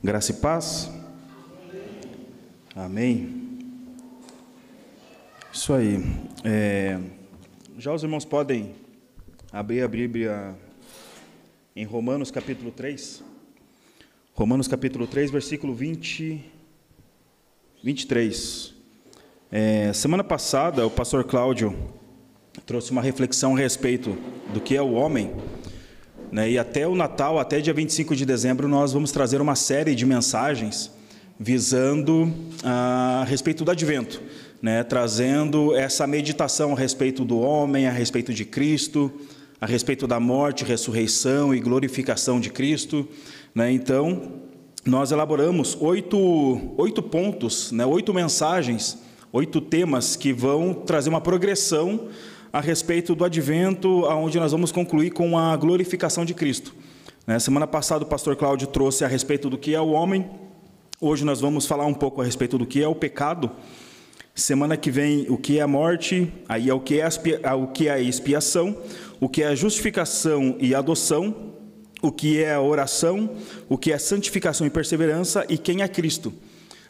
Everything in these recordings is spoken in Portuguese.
Graça e paz. Amém. Isso aí. É, já os irmãos podem abrir a Bíblia em Romanos capítulo 3. Romanos capítulo 3, versículo 20, 23. É, semana passada, o pastor Cláudio trouxe uma reflexão a respeito do que é o homem. Né? E até o Natal, até dia 25 de dezembro, nós vamos trazer uma série de mensagens visando ah, a respeito do advento, né? trazendo essa meditação a respeito do homem, a respeito de Cristo, a respeito da morte, ressurreição e glorificação de Cristo. Né? Então, nós elaboramos oito, oito pontos, né? oito mensagens, oito temas que vão trazer uma progressão a respeito do advento, aonde nós vamos concluir com a glorificação de Cristo. Na semana passada, o pastor Cláudio trouxe a respeito do que é o homem, hoje nós vamos falar um pouco a respeito do que é o pecado. Semana que vem, o que é a morte, aí é o que é a, o que é a expiação, o que é a justificação e adoção, o que é a oração, o que é santificação e perseverança e quem é Cristo.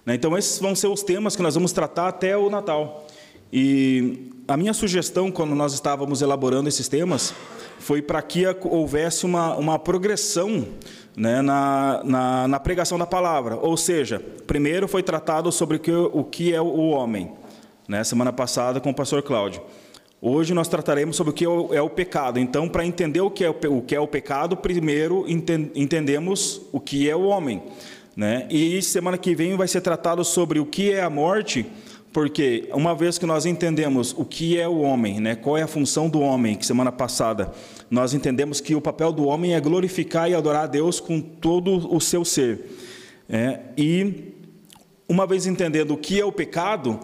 Né, então, esses vão ser os temas que nós vamos tratar até o Natal. E a minha sugestão, quando nós estávamos elaborando esses temas, foi para que houvesse uma, uma progressão né, na, na, na, pregação da palavra. Ou seja, primeiro foi tratado sobre o que, o que é o homem, né, semana passada com o pastor Cláudio. Hoje nós trataremos sobre o que é o, é pecado. Então, para entender o que, é o, o que é o pecado, primeiro entendemos o que é o homem. Né? E semana que vem vai ser tratado sobre o que é a morte porque uma vez que nós entendemos o que é o homem, né, qual é a função do homem, que semana passada nós entendemos que o papel do homem é glorificar e adorar a Deus com todo o seu ser. É, e uma vez entendendo o que é o pecado,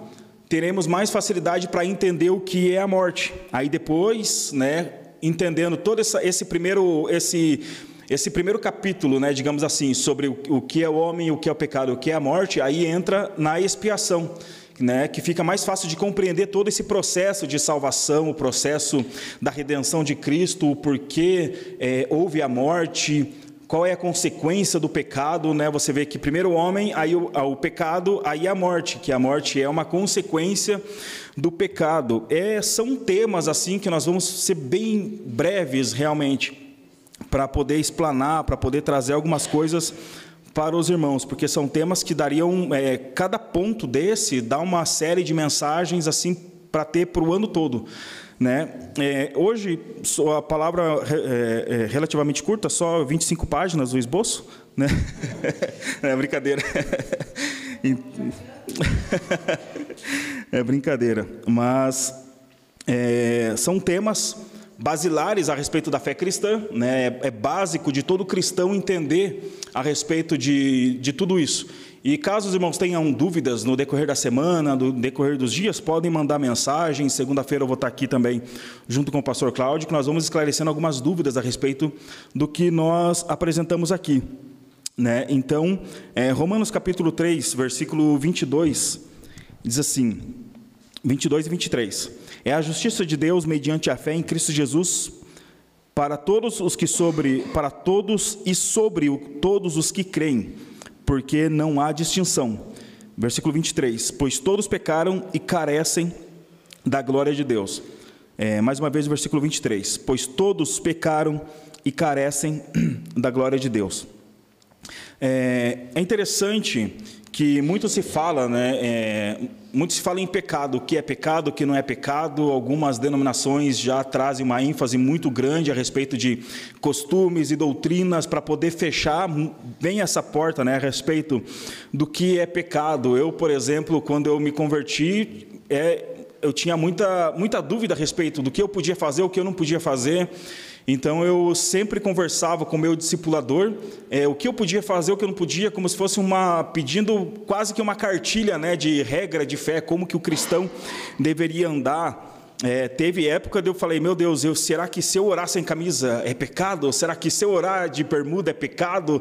teremos mais facilidade para entender o que é a morte. Aí depois, né, entendendo todo essa, esse primeiro esse esse primeiro capítulo, né, digamos assim, sobre o, o que é o homem, o que é o pecado, o que é a morte, aí entra na expiação né, que fica mais fácil de compreender todo esse processo de salvação, o processo da redenção de Cristo, o porquê é, houve a morte, qual é a consequência do pecado, né? Você vê que primeiro o homem, aí o, o, pecado, aí a morte, que a morte é uma consequência do pecado. É, são temas assim que nós vamos ser bem breves realmente para poder explanar, para poder trazer algumas coisas para os irmãos, porque são temas que dariam, é, cada ponto desse dá uma série de mensagens assim para ter para o ano todo. Né? É, hoje, a palavra é, é, relativamente curta, só 25 páginas o esboço. Né? É brincadeira. É brincadeira. Mas é, são temas basilares a respeito da fé cristã, né? é básico de todo cristão entender a respeito de, de tudo isso. E caso os irmãos tenham dúvidas no decorrer da semana, no decorrer dos dias, podem mandar mensagem. Segunda-feira eu vou estar aqui também, junto com o pastor Cláudio, que nós vamos esclarecendo algumas dúvidas a respeito do que nós apresentamos aqui. Né? Então, é, Romanos capítulo 3, versículo 22, diz assim, 22 e 23. É a justiça de Deus mediante a fé em Cristo Jesus para todos os que sobre para todos e sobre todos os que creem, porque não há distinção. Versículo 23. Pois todos pecaram e carecem da glória de Deus. É, mais uma vez o versículo 23. Pois todos pecaram e carecem da glória de Deus. É, é interessante que muito se fala, né, é, muito se fala em pecado, o que é pecado, o que não é pecado. Algumas denominações já trazem uma ênfase muito grande a respeito de costumes e doutrinas para poder fechar bem essa porta, né, a respeito do que é pecado. Eu, por exemplo, quando eu me converti, é, eu tinha muita, muita dúvida a respeito do que eu podia fazer, o que eu não podia fazer. Então eu sempre conversava com o meu discipulador é, o que eu podia fazer, o que eu não podia, como se fosse uma pedindo quase que uma cartilha, né, de regra de fé, como que o cristão deveria andar. É, teve época de eu falei, meu Deus, eu, será que se eu orar sem camisa é pecado? Será que se eu orar de bermuda é pecado?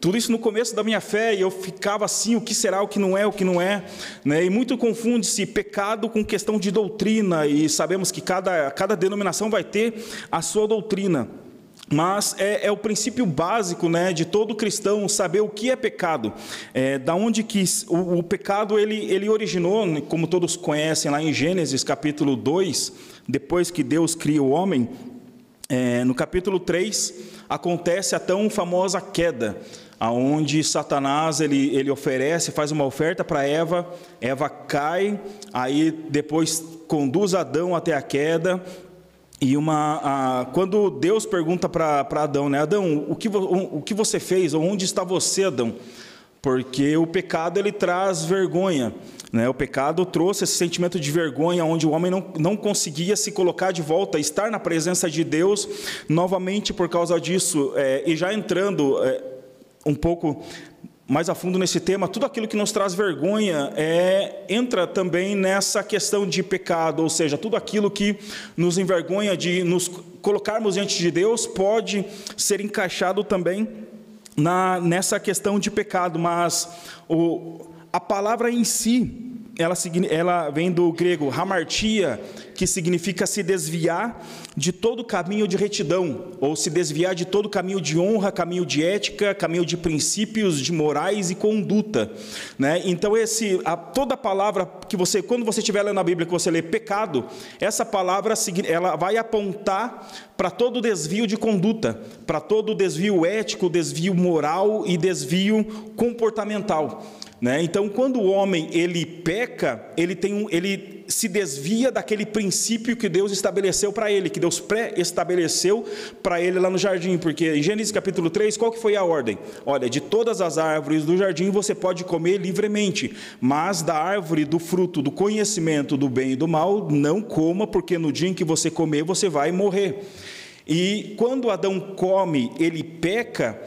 Tudo isso no começo da minha fé e eu ficava assim, o que será, o que não é, o que não é. Né? E muito confunde-se pecado com questão de doutrina e sabemos que cada, cada denominação vai ter a sua doutrina. Mas é, é, o princípio básico né, de todo cristão saber o que é pecado. É, da onde que o, o, pecado ele, ele originou, né, como todos conhecem lá em Gênesis capítulo 2, depois que Deus cria o homem, é, no capítulo 3 acontece a tão famosa queda, aonde Satanás ele, ele oferece, faz uma oferta para Eva, Eva cai, aí depois conduz Adão até a queda, e uma, a, quando Deus pergunta para Adão, né, Adão, o que, o, o que você fez? Onde está você, Adão? Porque o pecado ele traz vergonha. Né? O pecado trouxe esse sentimento de vergonha, onde o homem não, não conseguia se colocar de volta, estar na presença de Deus novamente por causa disso. É, e já entrando é, um pouco mais a fundo nesse tema, tudo aquilo que nos traz vergonha é, entra também nessa questão de pecado, ou seja, tudo aquilo que nos envergonha de nos colocarmos diante de Deus pode ser encaixado também na, nessa questão de pecado, mas o, a palavra em si, ela, ela vem do grego hamartia, que significa se desviar de todo caminho de retidão, ou se desviar de todo caminho de honra, caminho de ética, caminho de princípios, de morais e conduta. Né? Então, esse, a, toda palavra que você, quando você estiver lendo a Bíblia, que você lê pecado, essa palavra ela vai apontar para todo desvio de conduta, para todo desvio ético, desvio moral e desvio comportamental. Né? Então, quando o homem ele peca, ele, tem um, ele se desvia daquele princípio que Deus estabeleceu para ele, que Deus pré-estabeleceu para ele lá no jardim, porque em Gênesis capítulo 3, qual que foi a ordem? Olha, de todas as árvores do jardim você pode comer livremente, mas da árvore do fruto do conhecimento do bem e do mal, não coma, porque no dia em que você comer, você vai morrer. E quando Adão come, ele peca,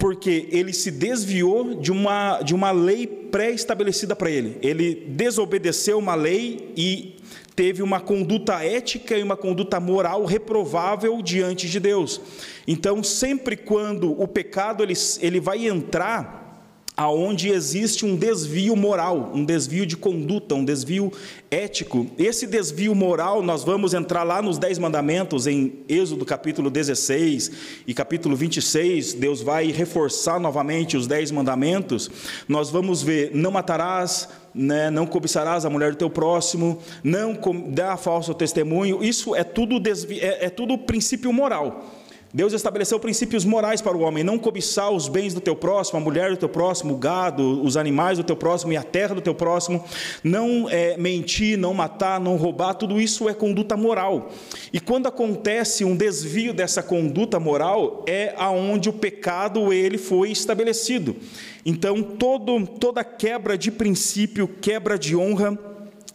porque ele se desviou de uma, de uma lei pré-estabelecida para ele. Ele desobedeceu uma lei e teve uma conduta ética e uma conduta moral reprovável diante de Deus. Então, sempre quando o pecado ele, ele vai entrar aonde existe um desvio moral, um desvio de conduta, um desvio ético. Esse desvio moral, nós vamos entrar lá nos Dez Mandamentos, em Êxodo capítulo 16 e capítulo 26, Deus vai reforçar novamente os Dez Mandamentos. Nós vamos ver, não matarás, né, não cobiçarás a mulher do teu próximo, não dá falso testemunho, isso é tudo, desvio, é, é tudo princípio moral. Deus estabeleceu princípios morais para o homem: não cobiçar os bens do teu próximo, a mulher do teu próximo, o gado, os animais do teu próximo e a terra do teu próximo, não é, mentir, não matar, não roubar, tudo isso é conduta moral. E quando acontece um desvio dessa conduta moral, é aonde o pecado ele foi estabelecido. Então, todo, toda quebra de princípio, quebra de honra,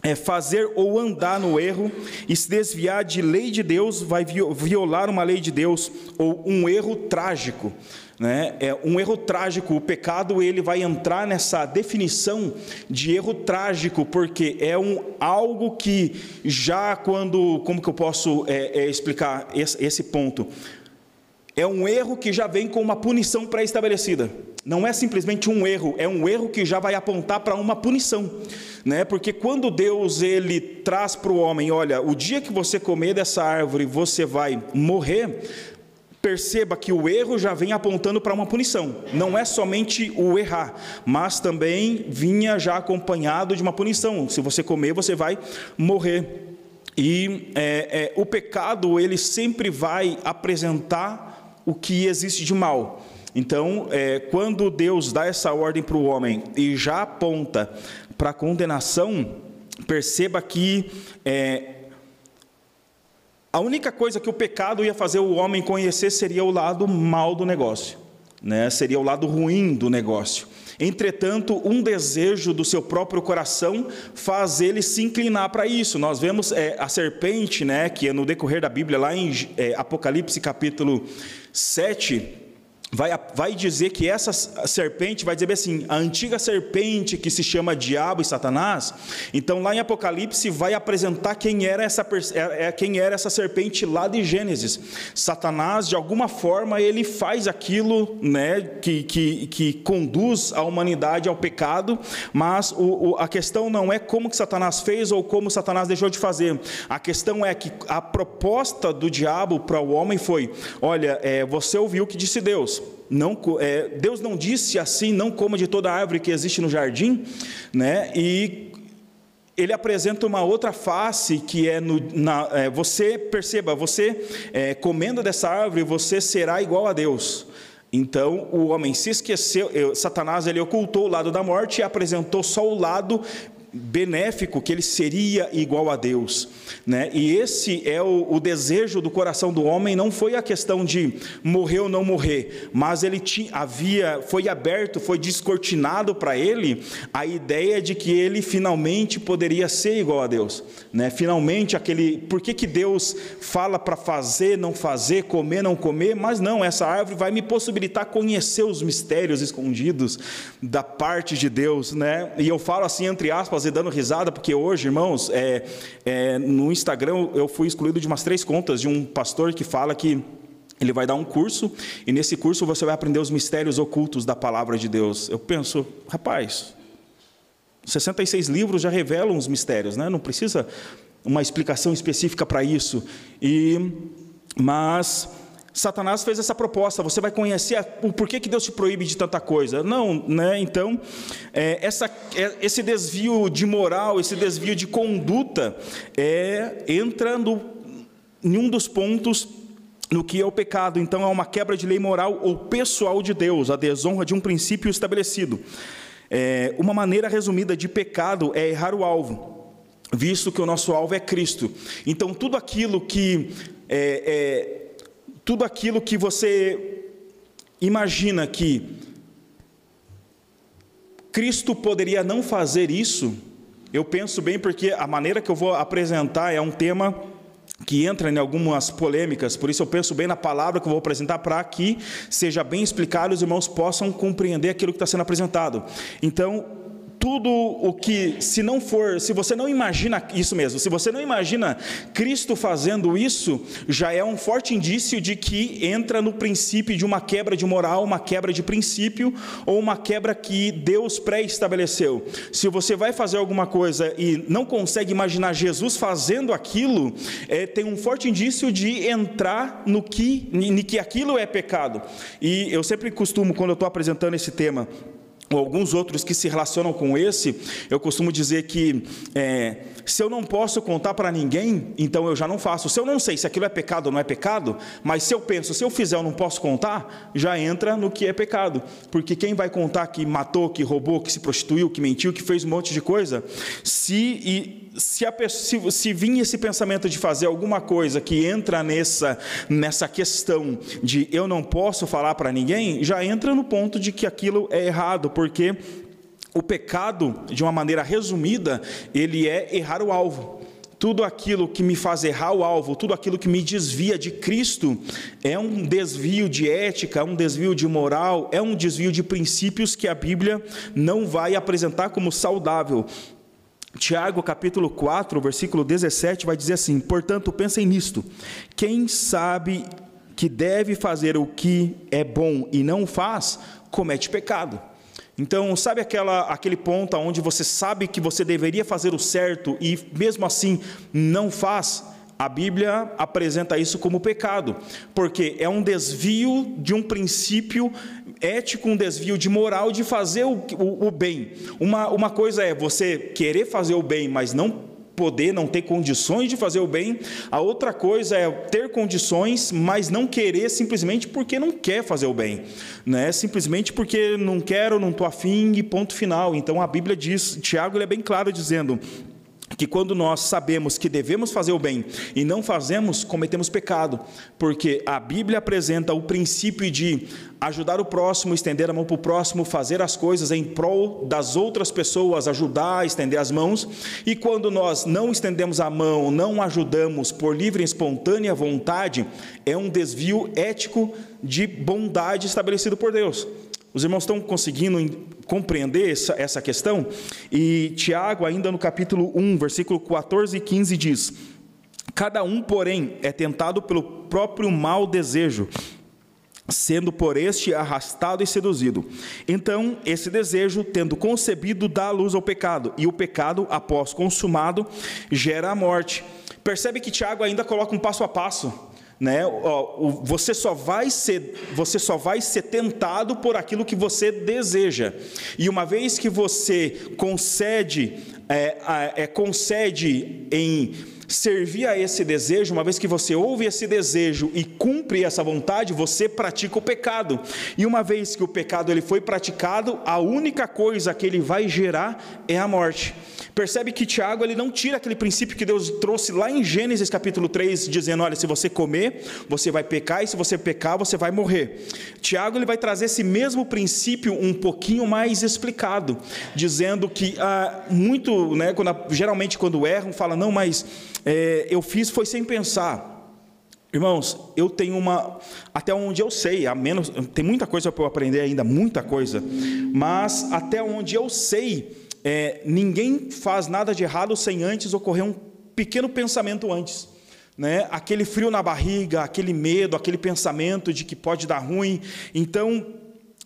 é fazer ou andar no erro e se desviar de lei de Deus, vai violar uma lei de Deus ou um erro trágico. Né? É um erro trágico, o pecado ele vai entrar nessa definição de erro trágico, porque é um algo que já quando, como que eu posso é, é, explicar esse, esse ponto? É um erro que já vem com uma punição pré-estabelecida. Não é simplesmente um erro, é um erro que já vai apontar para uma punição né? Porque quando Deus ele traz para o homem, olha, o dia que você comer dessa árvore, você vai morrer. Perceba que o erro já vem apontando para uma punição. Não é somente o errar, mas também vinha já acompanhado de uma punição. Se você comer, você vai morrer. E é, é, o pecado ele sempre vai apresentar o que existe de mal. Então, é, quando Deus dá essa ordem para o homem e já aponta para condenação, perceba que é, a única coisa que o pecado ia fazer o homem conhecer seria o lado mal do negócio, né? seria o lado ruim do negócio. Entretanto, um desejo do seu próprio coração faz ele se inclinar para isso. Nós vemos é, a serpente, né, que é no decorrer da Bíblia, lá em é, Apocalipse capítulo 7, vai, vai dizer que essa serpente, vai dizer assim, a antiga serpente que se chama Diabo e Satanás, então lá em Apocalipse vai apresentar quem era essa, é, é, quem era essa serpente lá de Gênesis. Satanás, de alguma forma, ele faz aquilo né, que, que, que conduz a humanidade ao pecado, mas o, o, a questão não é como que Satanás fez ou como Satanás deixou de fazer. A questão é que a proposta do diabo para o homem foi: olha, é, você ouviu o que disse Deus não, é, Deus não disse assim, não coma de toda árvore que existe no jardim, né? E ele apresenta uma outra face que é, no, na, é você perceba, você é, comendo dessa árvore, você será igual a Deus. Então o homem se esqueceu, Satanás ele ocultou o lado da morte e apresentou só o lado benéfico, que ele seria igual a Deus. Né? E esse é o, o, desejo do coração do homem, não foi a questão de morrer ou não morrer, mas ele tinha, havia, foi aberto, foi descortinado para ele a ideia de que ele finalmente poderia ser igual a Deus. Né? Finalmente, aquele. Por que, que Deus fala para fazer, não fazer, comer, não comer? Mas não, essa árvore vai me possibilitar conhecer os mistérios escondidos da parte de Deus. Né? E eu falo assim, entre aspas, dando risada, porque hoje, irmãos, é, é, no Instagram eu fui excluído de umas três contas de um pastor que fala que ele vai dar um curso e nesse curso você vai aprender os mistérios ocultos da palavra de Deus. Eu penso, rapaz, 66 livros já revelam os mistérios, né? Não precisa uma explicação específica para isso. E mas Satanás fez essa proposta, você vai conhecer o porquê que Deus te proíbe de tanta coisa. Não, né? Então, é, essa, é, esse desvio de moral, esse desvio de conduta, é, entra no, em um dos pontos no que é o pecado. Então, é uma quebra de lei moral ou pessoal de Deus, a desonra de um princípio estabelecido. É, uma maneira resumida de pecado é errar o alvo, visto que o nosso alvo é Cristo. Então, tudo aquilo que é, é tudo aquilo que você imagina que Cristo poderia não fazer isso, eu penso bem porque a maneira que eu vou apresentar é um tema que entra em algumas polêmicas, por isso eu penso bem na palavra que eu vou apresentar para que seja bem explicado e os irmãos possam compreender aquilo que está sendo apresentado. Então, tudo o que, se não for, se você não imagina isso mesmo, se você não imagina Cristo fazendo isso, já é um forte indício de que entra no princípio de uma quebra de moral, uma quebra de princípio, ou uma quebra que Deus pré-estabeleceu. Se você vai fazer alguma coisa e não consegue imaginar Jesus fazendo aquilo, é, tem um forte indício de entrar no que, que aquilo é pecado. E eu sempre costumo, quando eu estou apresentando esse tema, ou alguns outros que se relacionam com esse, eu costumo dizer que é, se eu não posso contar para ninguém, então eu já não faço. Se eu não sei se aquilo é pecado ou não é pecado, mas se eu penso, se eu fizer eu não posso contar, já entra no que é pecado. Porque quem vai contar que matou, que roubou, que se prostituiu, que mentiu, que fez um monte de coisa, se, e, se, a, se, se vir esse pensamento de fazer alguma coisa que entra nessa, nessa questão de eu não posso falar para ninguém, já entra no ponto de que aquilo é errado, porque o pecado, de uma maneira resumida, ele é errar o alvo. Tudo aquilo que me faz errar o alvo, tudo aquilo que me desvia de Cristo, é um desvio de ética, um desvio de moral, é um desvio de princípios que a Bíblia não vai apresentar como saudável. Tiago capítulo 4, versículo 17 vai dizer assim: Portanto, pensem nisto. Quem sabe que deve fazer o que é bom e não faz, comete pecado. Então, sabe aquela, aquele ponto onde você sabe que você deveria fazer o certo e mesmo assim não faz? A Bíblia apresenta isso como pecado, porque é um desvio de um princípio ético, um desvio de moral de fazer o, o, o bem. Uma, uma coisa é você querer fazer o bem, mas não poder, não ter condições de fazer o bem. A outra coisa é ter condições, mas não querer simplesmente porque não quer fazer o bem, né? Simplesmente porque não quero, não estou afim e ponto final. Então a Bíblia diz, Tiago ele é bem claro dizendo que quando nós sabemos que devemos fazer o bem e não fazemos, cometemos pecado, porque a Bíblia apresenta o princípio de ajudar o próximo, estender a mão para o próximo, fazer as coisas em prol das outras pessoas, ajudar, estender as mãos, e quando nós não estendemos a mão, não ajudamos por livre e espontânea vontade, é um desvio ético de bondade estabelecido por Deus. Os irmãos estão conseguindo compreender essa, essa questão? E Tiago, ainda no capítulo 1, versículo 14 e 15, diz: Cada um, porém, é tentado pelo próprio mau desejo, sendo por este arrastado e seduzido. Então, esse desejo, tendo concebido, dá luz ao pecado, e o pecado, após consumado, gera a morte. Percebe que Tiago ainda coloca um passo a passo né? Você só vai ser, você só vai ser tentado por aquilo que você deseja. E uma vez que você concede, é, é, concede em servir a esse desejo, uma vez que você ouve esse desejo e cumpre essa vontade, você pratica o pecado. E uma vez que o pecado ele foi praticado, a única coisa que ele vai gerar é a morte. Percebe que Tiago ele não tira aquele princípio que Deus trouxe lá em Gênesis capítulo 3, dizendo: olha, se você comer, você vai pecar, e se você pecar, você vai morrer. Tiago ele vai trazer esse mesmo princípio um pouquinho mais explicado, dizendo que ah, muito, né, quando, geralmente quando erram, fala, não, mas é, eu fiz foi sem pensar. Irmãos, eu tenho uma. Até onde eu sei, a menos. Tem muita coisa para eu aprender ainda, muita coisa. Mas até onde eu sei, é, ninguém faz nada de errado sem antes ocorrer um pequeno pensamento antes. Né? Aquele frio na barriga, aquele medo, aquele pensamento de que pode dar ruim. Então,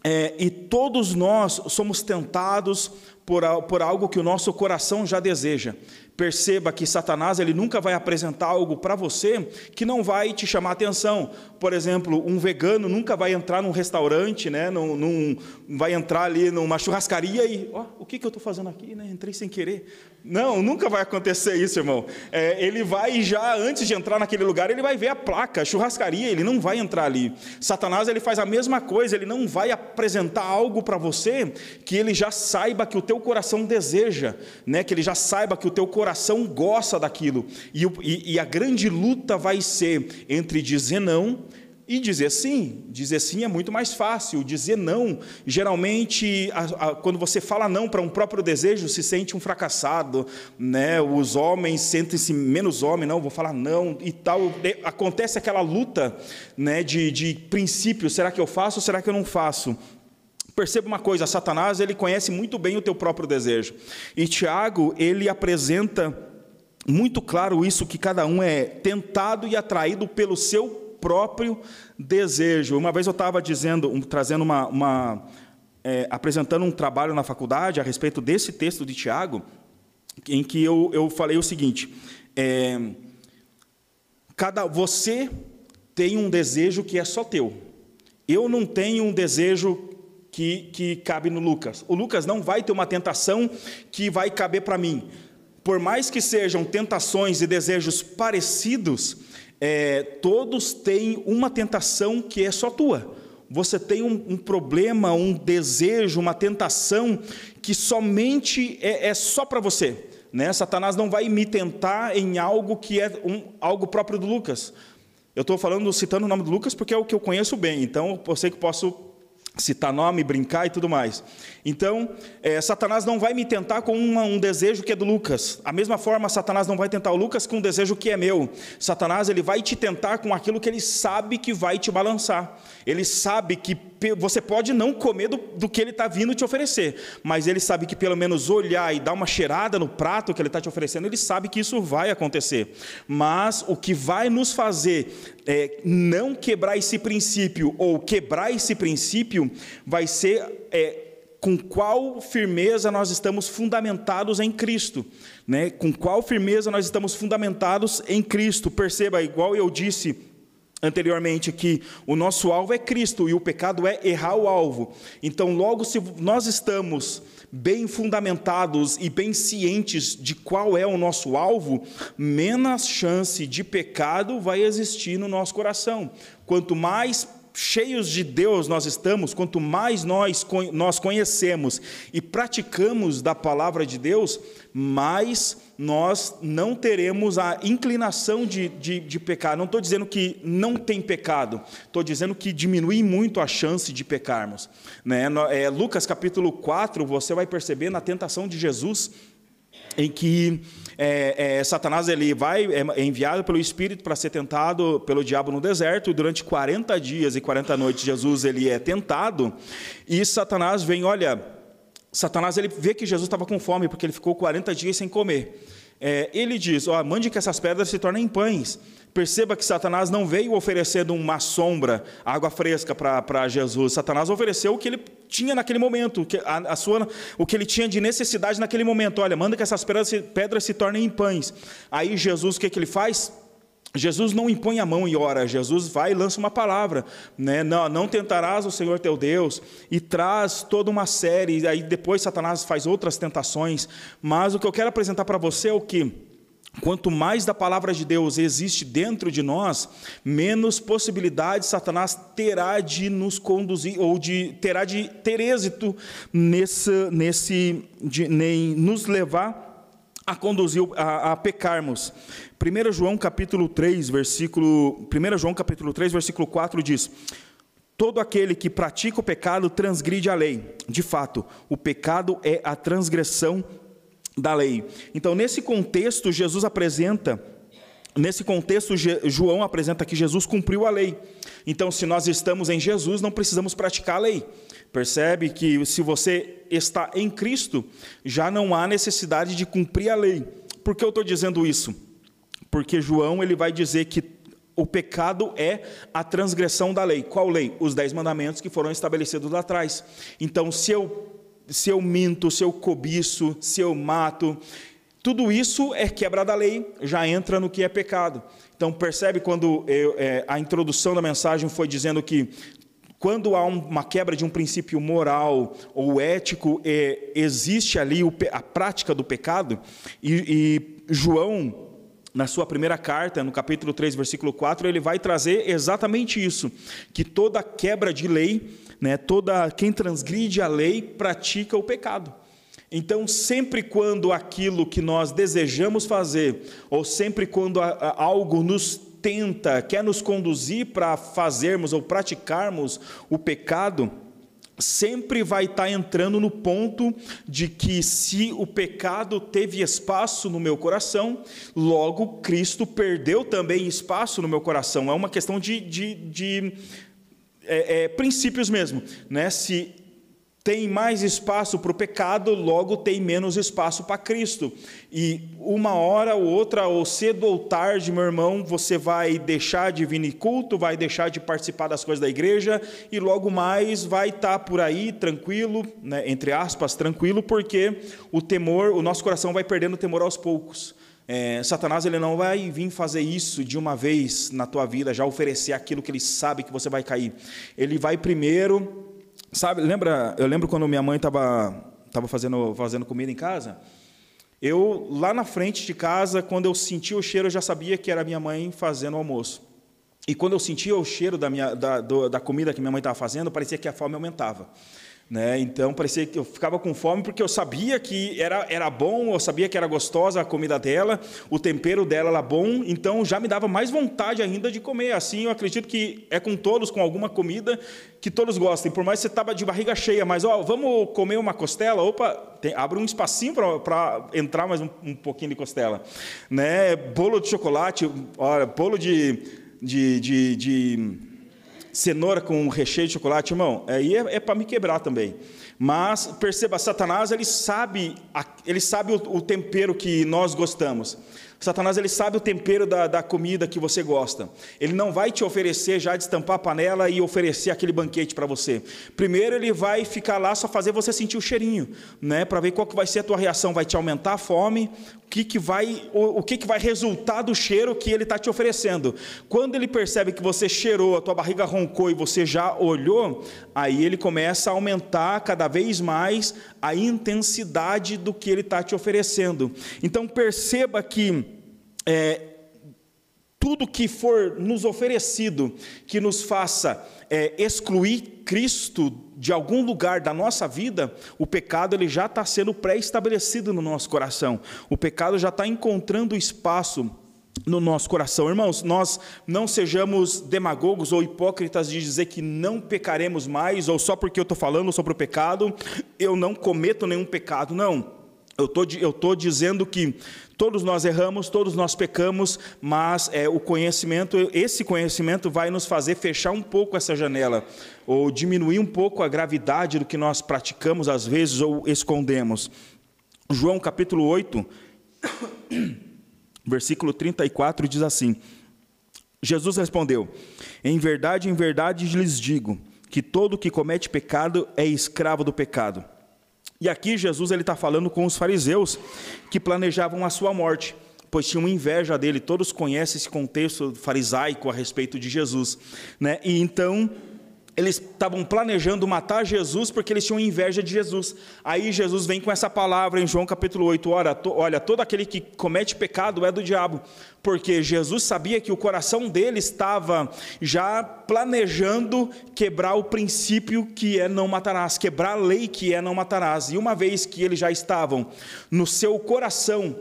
é, e todos nós somos tentados por, por algo que o nosso coração já deseja. Perceba que Satanás ele nunca vai apresentar algo para você que não vai te chamar atenção. Por exemplo, um vegano nunca vai entrar num restaurante, né, num, num vai entrar ali numa churrascaria e, ó, oh, o que, que eu estou fazendo aqui? Né? Entrei sem querer. Não, nunca vai acontecer isso, irmão. É, ele vai já, antes de entrar naquele lugar, ele vai ver a placa, a churrascaria, ele não vai entrar ali. Satanás ele faz a mesma coisa, ele não vai apresentar algo para você que ele já saiba que o teu coração deseja, né? que ele já saiba que o teu coração coração gosta daquilo. E, e, e a grande luta vai ser entre dizer não e dizer sim. Dizer sim é muito mais fácil. Dizer não, geralmente, a, a, quando você fala não para um próprio desejo, se sente um fracassado. Né? Os homens sentem-se menos homem, não, vou falar não e tal. Acontece aquela luta né, de, de princípio: será que eu faço ou será que eu não faço? Perceba uma coisa, Satanás ele conhece muito bem o teu próprio desejo. E Tiago, ele apresenta muito claro isso que cada um é tentado e atraído pelo seu próprio desejo. Uma vez eu estava dizendo, um, trazendo uma, uma é, apresentando um trabalho na faculdade a respeito desse texto de Tiago, em que eu, eu falei o seguinte: é, cada você tem um desejo que é só teu. Eu não tenho um desejo que, que cabe no Lucas. O Lucas não vai ter uma tentação que vai caber para mim. Por mais que sejam tentações e desejos parecidos, é, todos têm uma tentação que é só tua. Você tem um, um problema, um desejo, uma tentação que somente é, é só para você. Né? Satanás não vai me tentar em algo que é um, algo próprio do Lucas. Eu estou falando, citando o nome do Lucas porque é o que eu conheço bem, então eu sei que posso citar nome, brincar e tudo mais. Então, é, Satanás não vai me tentar com uma, um desejo que é do Lucas. A mesma forma, Satanás não vai tentar o Lucas com um desejo que é meu. Satanás ele vai te tentar com aquilo que ele sabe que vai te balançar. Ele sabe que você pode não comer do, do que ele está vindo te oferecer, mas ele sabe que pelo menos olhar e dar uma cheirada no prato que ele está te oferecendo, ele sabe que isso vai acontecer. Mas o que vai nos fazer é, não quebrar esse princípio ou quebrar esse princípio vai ser é, com qual firmeza nós estamos fundamentados em Cristo, né? Com qual firmeza nós estamos fundamentados em Cristo. Perceba, igual eu disse anteriormente que o nosso alvo é Cristo e o pecado é errar o alvo. Então, logo se nós estamos bem fundamentados e bem cientes de qual é o nosso alvo, menos chance de pecado vai existir no nosso coração. Quanto mais cheios de Deus nós estamos, quanto mais nós, nós conhecemos e praticamos da palavra de Deus, mais nós não teremos a inclinação de, de, de pecar. Não estou dizendo que não tem pecado, estou dizendo que diminui muito a chance de pecarmos. Né? É, Lucas capítulo 4, você vai perceber na tentação de Jesus, em que é, é, Satanás ele vai é, é enviado pelo Espírito para ser tentado pelo diabo no deserto durante 40 dias e 40 noites Jesus ele é tentado e Satanás vem, olha, Satanás ele vê que Jesus estava com fome porque ele ficou 40 dias sem comer. É, ele diz: ó, mande que essas pedras se tornem pães. Perceba que Satanás não veio oferecendo uma sombra, água fresca para Jesus. Satanás ofereceu o que ele tinha naquele momento, a, a sua, o que ele tinha de necessidade naquele momento. Olha, manda que essas pedras, pedras se tornem em pães. Aí Jesus, o que, que ele faz? Jesus não impõe a mão e ora, Jesus vai e lança uma palavra, né? não, não tentarás o Senhor teu Deus, e traz toda uma série, e aí depois Satanás faz outras tentações, mas o que eu quero apresentar para você é o que? Quanto mais da palavra de Deus existe dentro de nós, menos possibilidades Satanás terá de nos conduzir, ou de terá de ter êxito nesse, nesse de, nem nos levar a conduzir a, a, pecarmos. 1 João capítulo 3, versículo 1 João capítulo 3, versículo 4 diz: Todo aquele que pratica o pecado transgride a lei. De fato, o pecado é a transgressão da lei. Então, nesse contexto, Jesus apresenta, nesse contexto, João apresenta que Jesus cumpriu a lei. Então, se nós estamos em Jesus, não precisamos praticar a lei. Percebe que se você está em Cristo, já não há necessidade de cumprir a lei. Por que eu estou dizendo isso? Porque João ele vai dizer que o pecado é a transgressão da lei. Qual lei? Os dez mandamentos que foram estabelecidos lá atrás. Então, se eu se eu minto, se eu cobiço, se eu mato, tudo isso é quebra da lei, já entra no que é pecado. Então percebe quando eu, é, a introdução da mensagem foi dizendo que quando há uma quebra de um princípio moral ou ético, é, existe ali o, a prática do pecado, e, e João na sua primeira carta, no capítulo 3, versículo 4, ele vai trazer exatamente isso, que toda quebra de lei né? Toda quem transgride a lei pratica o pecado. Então, sempre quando aquilo que nós desejamos fazer, ou sempre quando algo nos tenta, quer nos conduzir para fazermos ou praticarmos o pecado, sempre vai estar tá entrando no ponto de que se o pecado teve espaço no meu coração, logo Cristo perdeu também espaço no meu coração. É uma questão de, de, de é, é, princípios mesmo. Né? Se tem mais espaço para o pecado, logo tem menos espaço para Cristo. E uma hora ou outra, ou cedo ou tarde, meu irmão, você vai deixar de vir em culto, vai deixar de participar das coisas da igreja, e logo mais vai estar tá por aí tranquilo, né, entre aspas, tranquilo, porque o temor, o nosso coração vai perdendo o temor aos poucos. É, Satanás ele não vai vir fazer isso de uma vez na tua vida, já oferecer aquilo que ele sabe que você vai cair. Ele vai primeiro, sabe? Lembra? Eu lembro quando minha mãe estava tava fazendo fazendo comida em casa. Eu lá na frente de casa, quando eu sentia o cheiro, eu já sabia que era minha mãe fazendo o almoço. E quando eu sentia o cheiro da, minha, da, do, da comida que minha mãe estava fazendo, parecia que a fome aumentava. Né? Então parecia que eu ficava com fome porque eu sabia que era, era bom, eu sabia que era gostosa a comida dela, o tempero dela era bom, então já me dava mais vontade ainda de comer. Assim eu acredito que é com todos, com alguma comida que todos gostem. Por mais que você estava de barriga cheia, mas ó, vamos comer uma costela, opa, tem, abre um espacinho para entrar mais um, um, pouquinho de costela. Né? Bolo de chocolate, olha, bolo de, de, de, de cenoura com recheio de chocolate, irmão, aí é, é para me quebrar também. Mas perceba, Satanás ele sabe, ele sabe o, tempero que nós gostamos. Satanás ele sabe o tempero da, da comida que você gosta. Ele não vai te oferecer já destampar a panela e oferecer aquele banquete para você. Primeiro ele vai ficar lá só fazer você sentir o cheirinho, né, para ver qual que vai ser a tua reação. Vai te aumentar a fome? O que, que vai, o, o que, que vai resultar do cheiro que ele está te oferecendo? Quando ele percebe que você cheirou, a tua barriga roncou e você já olhou, aí ele começa a aumentar cada vez mais a intensidade do que ele está te oferecendo. Então perceba que é, tudo que for nos oferecido que nos faça é, excluir Cristo de algum lugar da nossa vida, o pecado ele já está sendo pré-estabelecido no nosso coração. O pecado já está encontrando espaço no nosso coração. Irmãos, nós não sejamos demagogos ou hipócritas de dizer que não pecaremos mais, ou só porque eu estou falando sobre o pecado, eu não cometo nenhum pecado. Não. Eu tô, estou dizendo que todos nós erramos, todos nós pecamos, mas é, o conhecimento, esse conhecimento vai nos fazer fechar um pouco essa janela, ou diminuir um pouco a gravidade do que nós praticamos às vezes ou escondemos. João capítulo 8, versículo 34 diz assim: Jesus respondeu: Em verdade, em verdade lhes digo que todo que comete pecado é escravo do pecado. E aqui Jesus ele está falando com os fariseus que planejavam a sua morte, pois tinham inveja dele. Todos conhecem esse contexto farisaico a respeito de Jesus, né? E então eles estavam planejando matar Jesus porque eles tinham inveja de Jesus. Aí Jesus vem com essa palavra em João capítulo 8: olha, to, olha, todo aquele que comete pecado é do diabo, porque Jesus sabia que o coração dele estava já planejando quebrar o princípio que é não matarás, quebrar a lei que é não matarás. E uma vez que eles já estavam no seu coração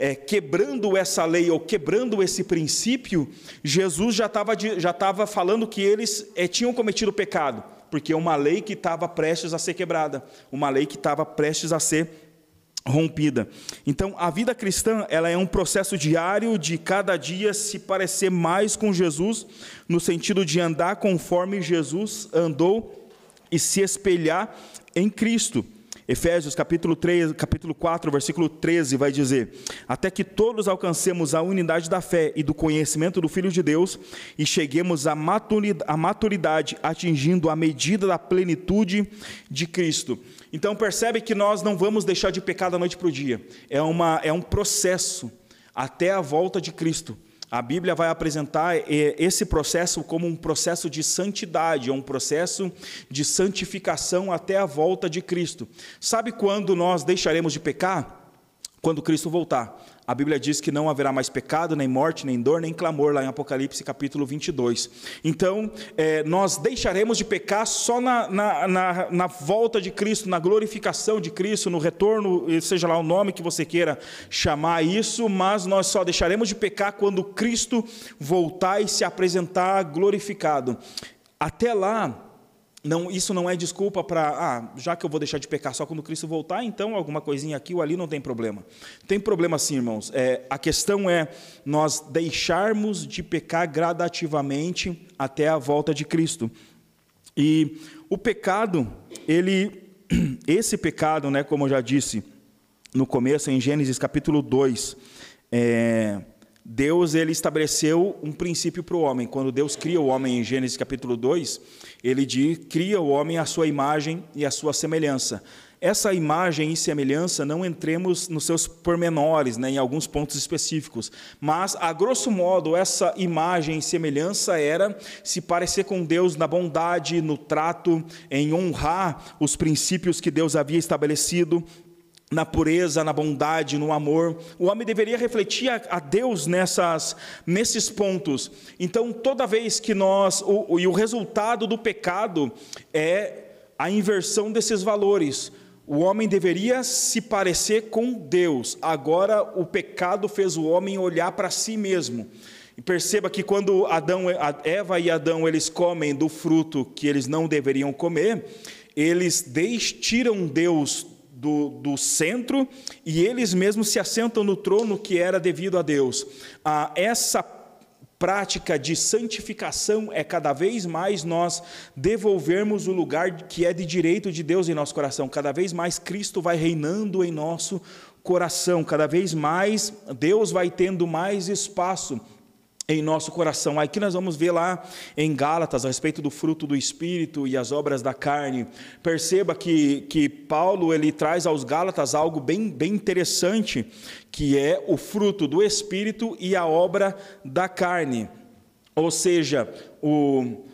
é, quebrando essa lei ou quebrando esse princípio, Jesus já estava já tava falando que eles é, tinham cometido pecado, porque é uma lei que estava prestes a ser quebrada, uma lei que estava prestes a ser rompida. Então, a vida cristã, ela é um processo diário de cada dia se parecer mais com Jesus, no sentido de andar conforme Jesus andou e se espelhar em Cristo. Efésios capítulo 3, capítulo 4, versículo 13 vai dizer: "Até que todos alcancemos a unidade da fé e do conhecimento do Filho de Deus e cheguemos à maturidade, atingindo a medida da plenitude de Cristo." Então percebe que nós não vamos deixar de pecar da noite para o dia. É uma é um processo até a volta de Cristo. A Bíblia vai apresentar é, esse processo como um processo de santidade, é um processo de santificação até a volta de Cristo. Sabe quando nós deixaremos de pecar? Quando Cristo voltar. A Bíblia diz que não haverá mais pecado, nem morte, nem dor, nem clamor, lá em Apocalipse capítulo 22. Então, é, nós deixaremos de pecar só na, na, na, na, volta de Cristo, na glorificação de Cristo, no retorno, seja lá o nome que você queira chamar isso, mas nós só deixaremos de pecar quando Cristo voltar e se apresentar glorificado. Até lá, não, isso não é desculpa para, ah, já que eu vou deixar de pecar só quando Cristo voltar, então alguma coisinha aqui ou ali não tem problema. Tem problema sim, irmãos. É, a questão é nós deixarmos de pecar gradativamente até a volta de Cristo. E o pecado, ele, esse pecado, né, como eu já disse no começo, em Gênesis capítulo 2, é, Deus ele estabeleceu um princípio para o homem. Quando Deus cria o homem em Gênesis capítulo 2, ele diz, cria o homem à sua imagem e à sua semelhança. Essa imagem e semelhança, não entremos nos seus pormenores, né, em alguns pontos específicos, mas, a grosso modo, essa imagem e semelhança era se parecer com Deus na bondade, no trato, em honrar os princípios que Deus havia estabelecido, na pureza, na bondade, no amor. O homem deveria refletir a, Deus nessas, nesses pontos. Então, toda vez que nós. O, e o resultado do pecado é a inversão desses valores. O homem deveria se parecer com Deus. Agora, o pecado fez o homem olhar para si mesmo. E perceba que quando Adão, Eva e Adão eles comem do fruto que eles não deveriam comer, eles tiram Deus do, do centro e eles mesmos se assentam no trono que era devido a Deus. Ah, essa prática de santificação é cada vez mais nós devolvermos o lugar que é de direito de Deus em nosso coração. Cada vez mais Cristo vai reinando em nosso coração, cada vez mais Deus vai tendo mais espaço em nosso coração. Aqui nós vamos ver lá em Gálatas a respeito do fruto do Espírito e as obras da carne. Perceba que, que Paulo ele traz aos Gálatas algo bem, bem interessante, que é o fruto do Espírito e a obra da carne. Ou seja, o,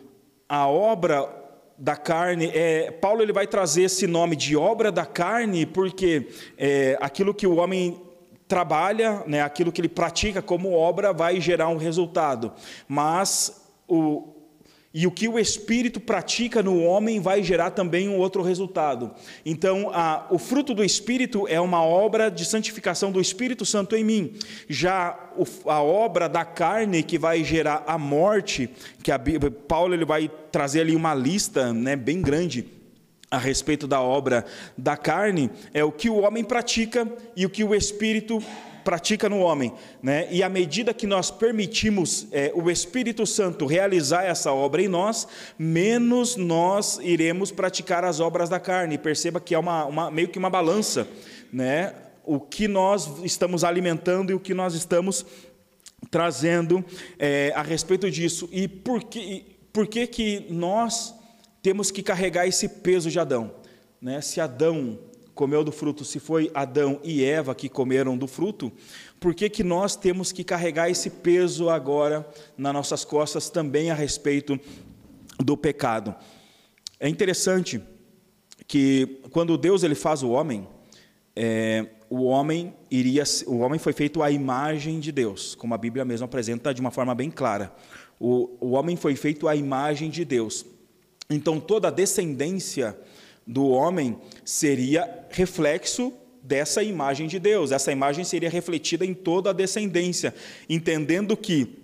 a obra da carne, é, Paulo ele vai trazer esse nome de obra da carne, porque é, aquilo que o homem trabalha, né, aquilo que ele pratica como obra vai gerar um resultado, mas o, e o que o Espírito pratica no homem vai gerar também um outro resultado. Então, a, o fruto do Espírito é uma obra de santificação do Espírito Santo em mim. Já o, a obra da carne que vai gerar a morte, que a, Paulo ele vai trazer ali uma lista né, bem grande a respeito da obra da carne, é o que o homem pratica e o que o Espírito pratica no homem, né? E à medida que nós permitimos é, o Espírito Santo realizar essa obra em nós, menos nós iremos praticar as obras da carne. Perceba que é uma, uma meio que uma balança, né? O que nós estamos alimentando e o que nós estamos trazendo é, a respeito disso. E por que, por que que nós temos que carregar esse peso de Adão? Né? Se Adão comeu do fruto, se foi Adão e Eva que comeram do fruto, por que, que nós temos que carregar esse peso agora nas nossas costas também a respeito do pecado? É interessante que quando Deus ele faz o homem, é, o homem iria, o homem foi feito à imagem de Deus, como a Bíblia mesmo apresenta de uma forma bem clara. O, o homem foi feito à imagem de Deus. Então toda a descendência do homem seria reflexo dessa imagem de Deus. Essa imagem seria refletida em toda a descendência, entendendo que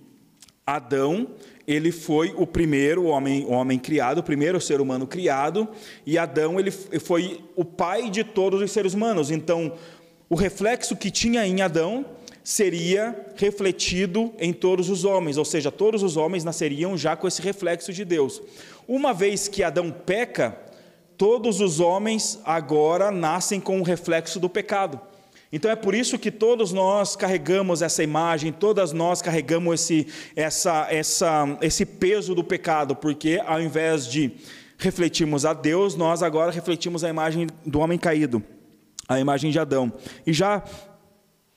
Adão, ele foi o primeiro homem, homem criado, o primeiro ser humano criado, e Adão ele foi o pai de todos os seres humanos. Então, o reflexo que tinha em Adão seria refletido em todos os homens, ou seja, todos os homens nasceriam já com esse reflexo de Deus. Uma vez que Adão peca, todos os homens agora nascem com o reflexo do pecado. Então é por isso que todos nós carregamos essa imagem, todas nós carregamos esse, essa, essa, esse peso do pecado, porque ao invés de refletirmos a Deus, nós agora refletimos a imagem do homem caído, a imagem de Adão. E já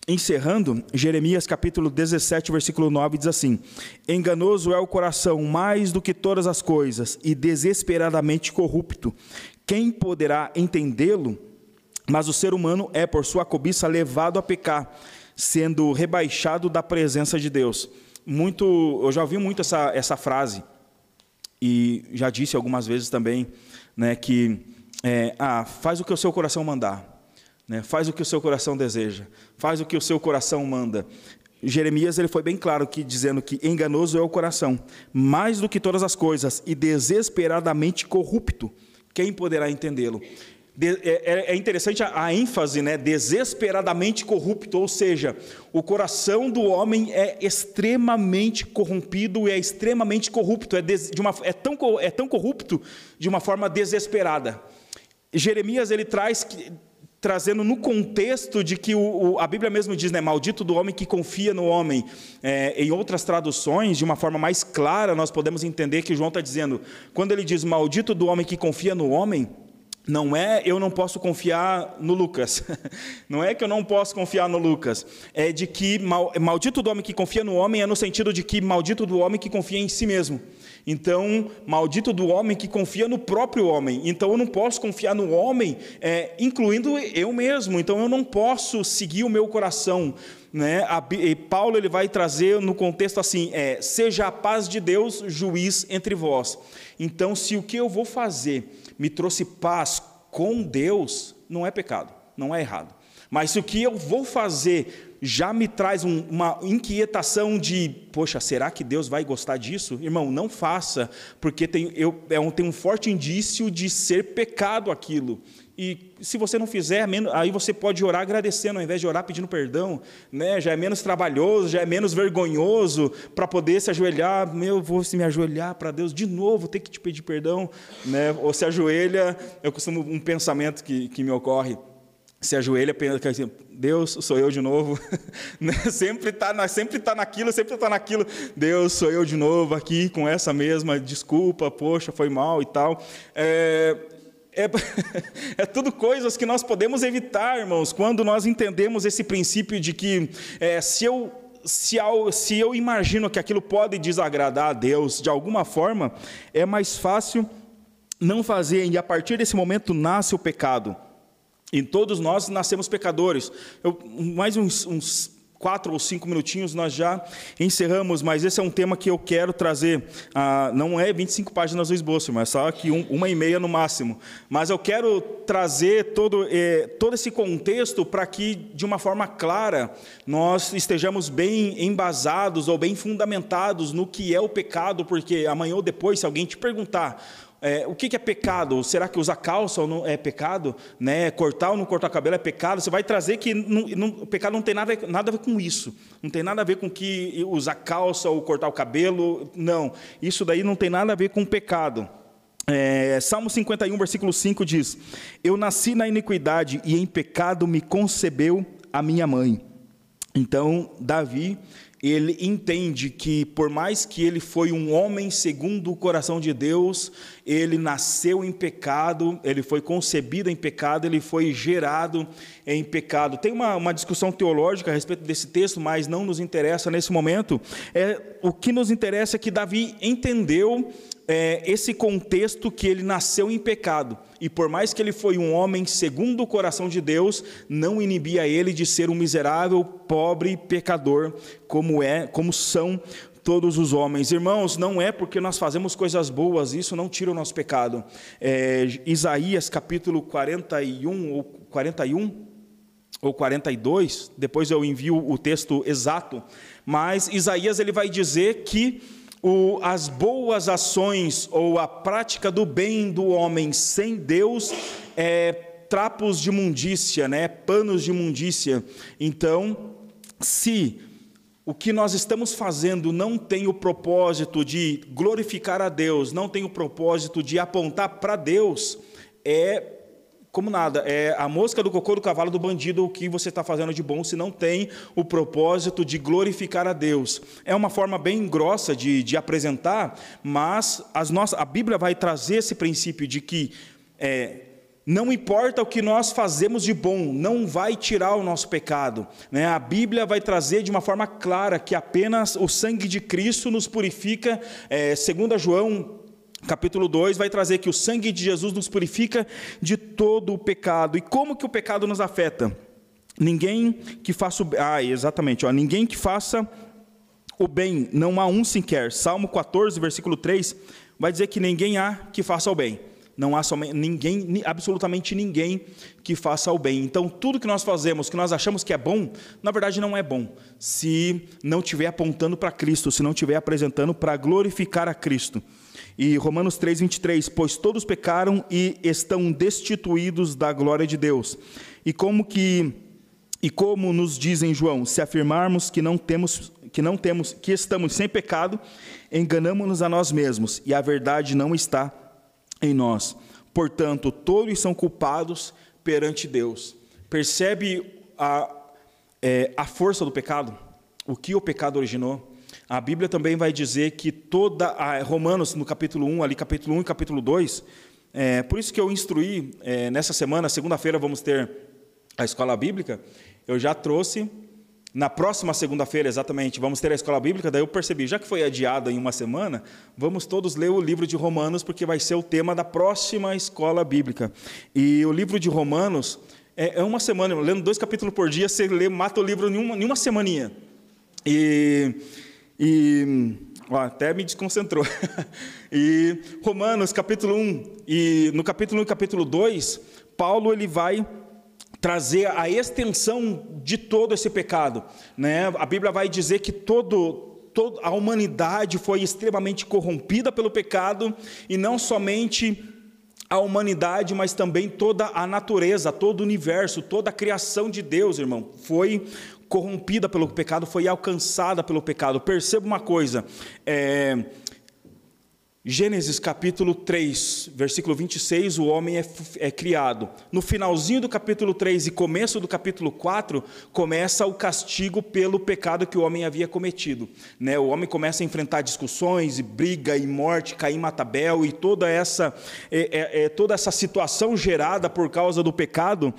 Encerrando, Jeremias capítulo 17, versículo 9 diz assim: Enganoso é o coração mais do que todas as coisas, e desesperadamente corrupto. Quem poderá entendê-lo? Mas o ser humano é, por sua cobiça, levado a pecar, sendo rebaixado da presença de Deus. Muito, eu já ouvi muito essa, essa frase, e já disse algumas vezes também, né, que é, ah, faz o que o seu coração mandar. Né? Faz o que o seu coração deseja, faz o que o seu coração manda. Jeremias ele foi bem claro que dizendo que enganoso é o coração, mais do que todas as coisas, e desesperadamente corrupto. Quem poderá entendê-lo? É, é, é, interessante a, ênfase, né? Desesperadamente corrupto, ou seja, o coração do homem é extremamente corrompido e é extremamente corrupto, é, de uma, é, tão, é tão corrupto de uma forma desesperada. Jeremias ele traz que, trazendo no contexto de que o, o, a Bíblia mesmo diz, né, maldito do homem que confia no homem. É, em outras traduções, de uma forma mais clara, nós podemos entender que João está dizendo, quando ele diz maldito do homem que confia no homem, não é eu não posso confiar no Lucas, não é que eu não posso confiar no Lucas, é de que mal, maldito do homem que confia no homem é no sentido de que maldito do homem que confia em si mesmo. Então, maldito do homem que confia no próprio homem. Então, eu não posso confiar no homem, é, incluindo eu mesmo. Então, eu não posso seguir o meu coração. Né? A, Paulo ele vai trazer no contexto assim: é, seja a paz de Deus juiz entre vós. Então, se o que eu vou fazer me trouxe paz com Deus, não é pecado, não é errado. Mas se o que eu vou fazer já me traz um, uma inquietação de, poxa, será que Deus vai gostar disso? Irmão, não faça, porque tem, eu, é um, tem um forte indício de ser pecado aquilo. E se você não fizer, aí você pode orar agradecendo, ao invés de orar pedindo perdão, né? já é menos trabalhoso, já é menos vergonhoso para poder se ajoelhar. Meu, vou se me ajoelhar para Deus de novo, ter que te pedir perdão. Né? Ou se ajoelha, eu costumo, um pensamento que, que me ocorre, se ajoelha, pensa assim, Deus, sou eu de novo. Né? sempre está sempre tá naquilo, sempre está naquilo. Deus, sou eu de novo aqui com essa mesma desculpa, poxa, foi mal e tal. É, é, é, tudo coisas que nós podemos evitar, irmãos, quando nós entendemos esse princípio de que é, se eu se, se eu imagino que aquilo pode desagradar a Deus de alguma forma, é mais fácil não fazer, e a partir desse momento nasce o pecado. E todos nós nascemos pecadores. Eu, mais uns, uns quatro ou cinco minutinhos nós já encerramos, mas esse é um tema que eu quero trazer. Ah, não é 25 páginas do esboço, mas só que um, uma e meia no máximo. Mas eu quero trazer todo, eh, todo esse contexto para que, de uma forma clara, nós estejamos bem embasados ou bem fundamentados no que é o pecado, porque amanhã ou depois, se alguém te perguntar é, o que, que, é pecado? Será que usar calça ou não é pecado? Né? Cortar ou não cortar cabelo é pecado? Você vai trazer que não, não, o pecado não tem nada, nada a ver com isso. Não tem nada a ver com que usar calça ou cortar o cabelo. Não. Isso daí não tem nada a ver com pecado. É, Salmo 51, versículo 5 diz: Eu nasci na iniquidade e em pecado me concebeu a minha mãe. Então, Davi ele entende que, por mais que ele foi um homem segundo o coração de Deus, ele nasceu em pecado, ele foi concebido em pecado, ele foi gerado em pecado. Tem uma, uma discussão teológica a respeito desse texto, mas não nos interessa nesse momento. É, o que nos interessa é que Davi entendeu é, esse contexto que ele nasceu em pecado. E por mais que ele foi um homem segundo o coração de Deus, não inibia ele de ser um miserável, pobre pecador, como é, como são todos os homens. Irmãos, não é porque nós fazemos coisas boas, isso não tira o nosso pecado. É, Isaías capítulo 41 ou 41 ou 42, depois eu envio o texto exato, mas Isaías ele vai dizer que o, as boas ações ou a prática do bem do homem sem Deus é trapos de imundícia, né? panos de imundícia. Então, se o que nós estamos fazendo não tem o propósito de glorificar a Deus, não tem o propósito de apontar para Deus, é como nada, é a mosca do cocô do cavalo do bandido o que você está fazendo de bom se não tem o propósito de glorificar a Deus. É uma forma bem grossa de, de apresentar, mas as nossas, a Bíblia vai trazer esse princípio de que é, não importa o que nós fazemos de bom, não vai tirar o nosso pecado. Né? A Bíblia vai trazer de uma forma clara que apenas o sangue de Cristo nos purifica, é, segundo João capítulo 2 vai trazer que o sangue de Jesus nos purifica de todo o pecado. E como que o pecado nos afeta? Ninguém que faça o ah, exatamente, ó, ninguém que faça o bem, não há um sequer. Salmo 14, versículo 3 vai dizer que ninguém há que faça o bem. Não há somente ninguém, absolutamente ninguém que faça o bem. Então, tudo que nós fazemos, que nós achamos que é bom, na verdade não é bom, se não estiver apontando para Cristo, se não estiver apresentando para glorificar a Cristo. E Romanos 3, 23, pois todos pecaram e estão destituídos da glória de Deus. E como que e como nos dizem João, se afirmarmos que não temos que não temos que estamos sem pecado, enganamos-nos a nós mesmos e a verdade não está em nós. Portanto, todos são culpados perante Deus. Percebe a, é, a força do pecado? O que o pecado originou? A Bíblia também vai dizer que toda a Romanos no capítulo 1, ali capítulo 1 e capítulo 2, é, por isso que eu instruí é, nessa semana, segunda-feira vamos ter a escola bíblica, eu já trouxe na próxima segunda-feira, exatamente, vamos ter a escola bíblica. Daí eu percebi, já que foi adiada em uma semana, vamos todos ler o livro de Romanos, porque vai ser o tema da próxima escola bíblica. E o livro de Romanos é, é uma semana, lendo dois capítulos por dia, você lê, mata o livro em uma, em uma semaninha. E e ó, até me desconcentrou. e Romanos capítulo 1 e no capítulo 1 e capítulo 2, Paulo ele vai trazer a extensão de todo esse pecado, né? A Bíblia vai dizer que todo toda a humanidade foi extremamente corrompida pelo pecado e não somente a humanidade, mas também toda a natureza, todo o universo, toda a criação de Deus, irmão, foi corrompida pelo pecado, foi alcançada pelo pecado. Perceba uma coisa, é, Gênesis capítulo 3, versículo 26, o homem é, é, criado. No finalzinho do capítulo 3 e começo do capítulo 4, começa o castigo pelo pecado que o homem havia cometido. Né? O homem começa a enfrentar discussões, e briga e morte, Caim Matabel e toda essa, é, é, é, toda essa situação gerada por causa do pecado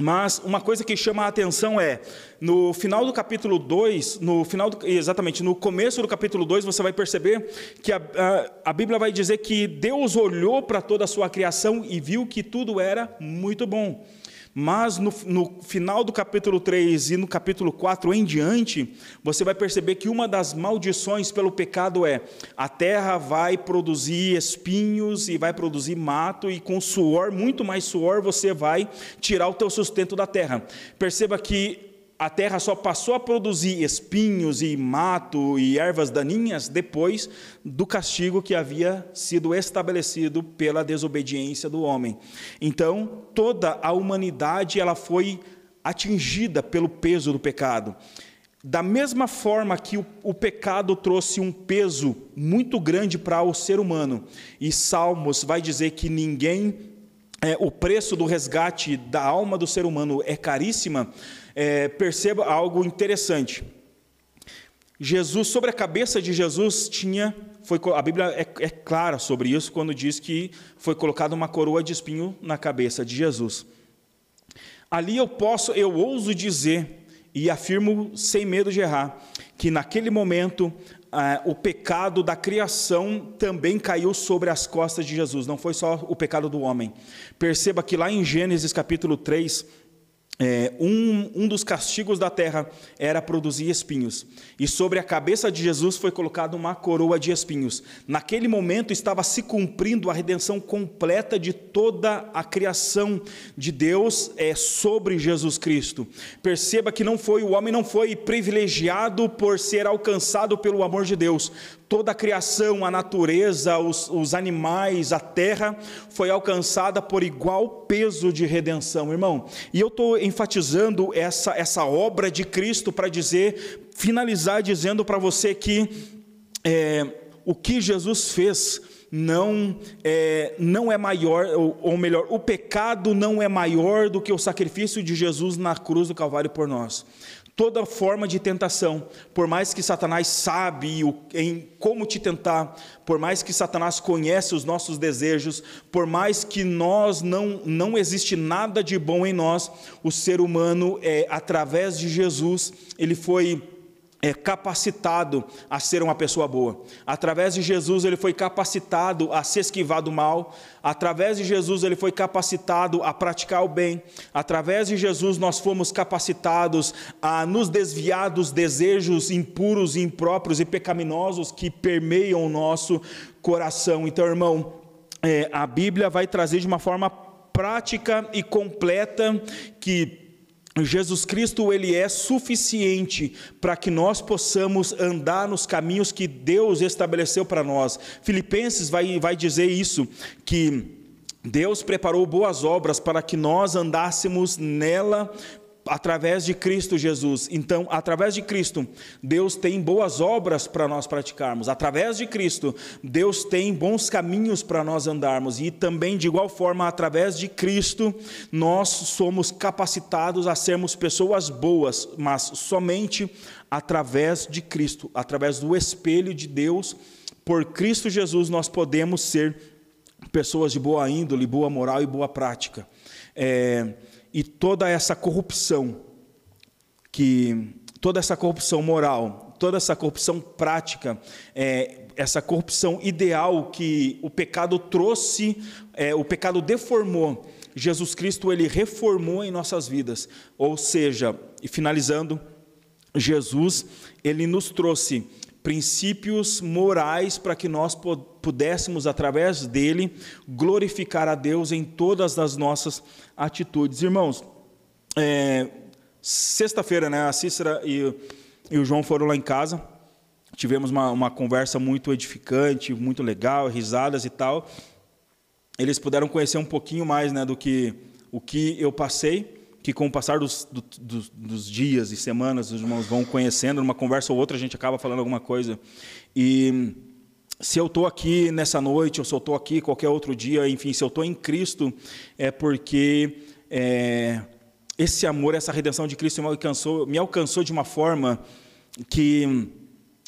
mas uma coisa que chama a atenção é, no final do capítulo 2, no final do, exatamente, no começo do capítulo 2, você vai perceber que a, a, a Bíblia vai dizer que Deus olhou para toda a sua criação e viu que tudo era muito bom. Mas no, no, final do capítulo 3 e no capítulo 4 em diante, você vai perceber que uma das maldições pelo pecado é a terra vai produzir espinhos e vai produzir mato, e com suor, muito mais suor, você vai tirar o teu sustento da terra. Perceba que a terra só passou a produzir espinhos e mato e ervas daninhas depois do castigo que havia sido estabelecido pela desobediência do homem. Então, toda a humanidade ela foi atingida pelo peso do pecado. Da mesma forma que o, o pecado trouxe um peso muito grande para o ser humano, e Salmos vai dizer que ninguém é, o preço do resgate da alma do ser humano é caríssima, é, perceba algo interessante. Jesus, sobre a cabeça de Jesus tinha, foi, a Bíblia é, é clara sobre isso quando diz que foi colocada uma coroa de espinho na cabeça de Jesus. Ali eu posso, eu ouso dizer e afirmo sem medo de errar, que naquele momento ah, o pecado da criação também caiu sobre as costas de Jesus, não foi só o pecado do homem. Perceba que lá em Gênesis capítulo 3, é, um, um dos castigos da terra era produzir espinhos, e sobre a cabeça de Jesus foi colocada uma coroa de espinhos. Naquele momento estava se cumprindo a redenção completa de toda a criação de Deus é, sobre Jesus Cristo. Perceba que não foi o homem não foi privilegiado por ser alcançado pelo amor de Deus, toda a criação, a natureza, os, os animais, a terra, foi alcançada por igual peso de redenção, irmão. E eu estou enfatizando essa, essa obra de Cristo para dizer, finalizar dizendo para você que é, o que Jesus fez não é, não é maior, ou, ou melhor, o pecado não é maior do que o sacrifício de Jesus na cruz do Calvário por nós toda forma de tentação, por mais que Satanás sabe em como te tentar, por mais que Satanás conhece os nossos desejos, por mais que nós não não existe nada de bom em nós, o ser humano é através de Jesus, ele foi é, capacitado a ser uma pessoa boa. Através de Jesus, ele foi capacitado a se esquivar do mal. Através de Jesus, ele foi capacitado a praticar o bem. Através de Jesus, nós fomos capacitados a nos desviar dos desejos impuros, impróprios e pecaminosos que permeiam o nosso coração. Então, irmão, é, a Bíblia vai trazer de uma forma prática e completa que Jesus Cristo ele é suficiente para que nós possamos andar nos caminhos que Deus estabeleceu para nós. Filipenses vai, vai dizer isso, que Deus preparou boas obras para que nós andássemos nela através de Cristo Jesus. Então, através de Cristo, Deus tem boas obras para nós praticarmos. Através de Cristo, Deus tem bons caminhos para nós andarmos. E também, de igual forma, através de Cristo, nós somos capacitados a sermos pessoas boas, mas somente através de Cristo, através do espelho de Deus. Por Cristo Jesus, nós podemos ser pessoas de boa índole, boa moral e boa prática. É, e toda essa corrupção que toda essa corrupção moral, toda essa corrupção prática, é, essa corrupção ideal que o pecado trouxe, é, o pecado deformou, Jesus Cristo ele reformou em nossas vidas. Ou seja, e finalizando, Jesus ele nos trouxe princípios morais para que nós pudéssemos, através dele, glorificar a Deus em todas as nossas atitudes. Irmãos, é, sexta-feira, né, a Cícera e, e, o João foram lá em casa, tivemos uma, uma conversa muito edificante, muito legal, risadas e tal. Eles puderam conhecer um pouquinho mais né, do que o que eu passei que com o passar dos, do, dos, dias e semanas os irmãos vão conhecendo, numa conversa ou outra a gente acaba falando alguma coisa. E se eu estou aqui nessa noite, ou se eu estou aqui qualquer outro dia, enfim, se eu estou em Cristo, é porque é, esse amor, essa redenção de Cristo me alcançou, me alcançou de uma forma que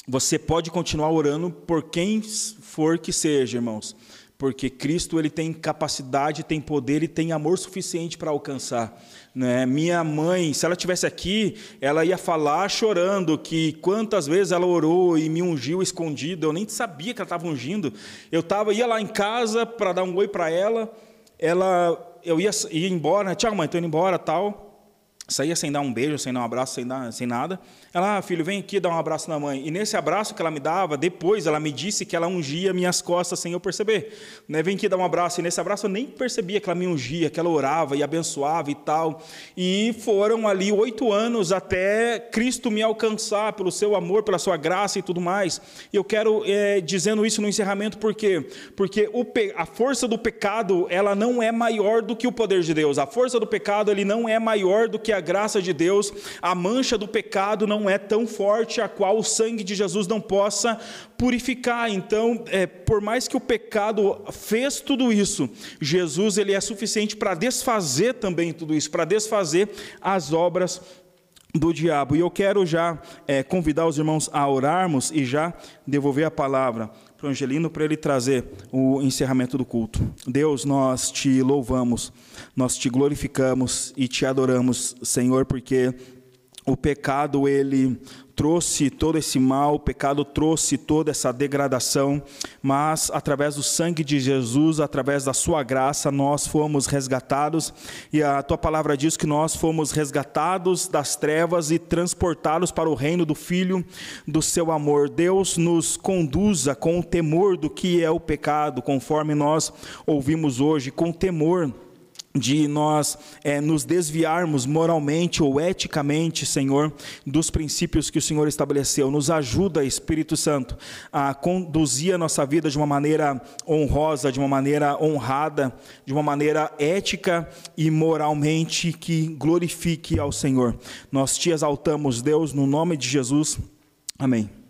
você pode continuar orando por quem for que seja, irmãos porque Cristo ele tem capacidade, tem poder e tem amor suficiente para alcançar. Né? Minha mãe, se ela tivesse aqui, ela ia falar chorando que quantas vezes ela orou e me ungiu escondido. Eu nem sabia que ela estava ungindo. Eu tava ia lá em casa para dar um oi para ela. Ela eu ia, ia embora, tchau mãe, estou indo embora, tal, saía sem dar um beijo, sem dar um abraço, sem, dar, sem nada. Ela, ah, filho, vem aqui dar um abraço na mãe. E nesse abraço que ela me dava, depois ela me disse que ela ungia minhas costas sem eu perceber. Né? Vem aqui dar um abraço. E nesse abraço eu nem percebia que ela me ungia, que ela orava e abençoava e tal. E foram ali oito anos até Cristo me alcançar pelo seu amor, pela sua graça e tudo mais. E eu quero, é, dizendo isso no encerramento, por quê? Porque a força do pecado, ela não é maior do que o poder de Deus. A força do pecado, ele não é maior do que a graça de Deus. A mancha do pecado não é tão forte a qual o sangue de Jesus não possa purificar. Então, é, por mais que o pecado fez tudo isso, Jesus ele é suficiente para desfazer também tudo isso, para desfazer as obras do diabo. E eu quero já é, convidar os irmãos a orarmos e já devolver a palavra para o Angelino para ele trazer o encerramento do culto. Deus, nós te louvamos, nós te glorificamos e te adoramos, Senhor, porque o pecado ele trouxe todo esse mal, o pecado trouxe toda essa degradação, mas através do sangue de Jesus, através da sua graça, nós fomos resgatados, e a tua palavra diz que nós fomos resgatados das trevas e transportados para o reino do filho do seu amor. Deus nos conduza com o temor do que é o pecado, conforme nós ouvimos hoje, com temor de nós é, nos desviarmos moralmente ou eticamente, Senhor, dos princípios que o Senhor estabeleceu. Nos ajuda, Espírito Santo, a conduzir a nossa vida de uma maneira honrosa, de uma maneira honrada, de uma maneira ética e moralmente que glorifique ao Senhor. Nós te exaltamos, Deus, no nome de Jesus. Amém.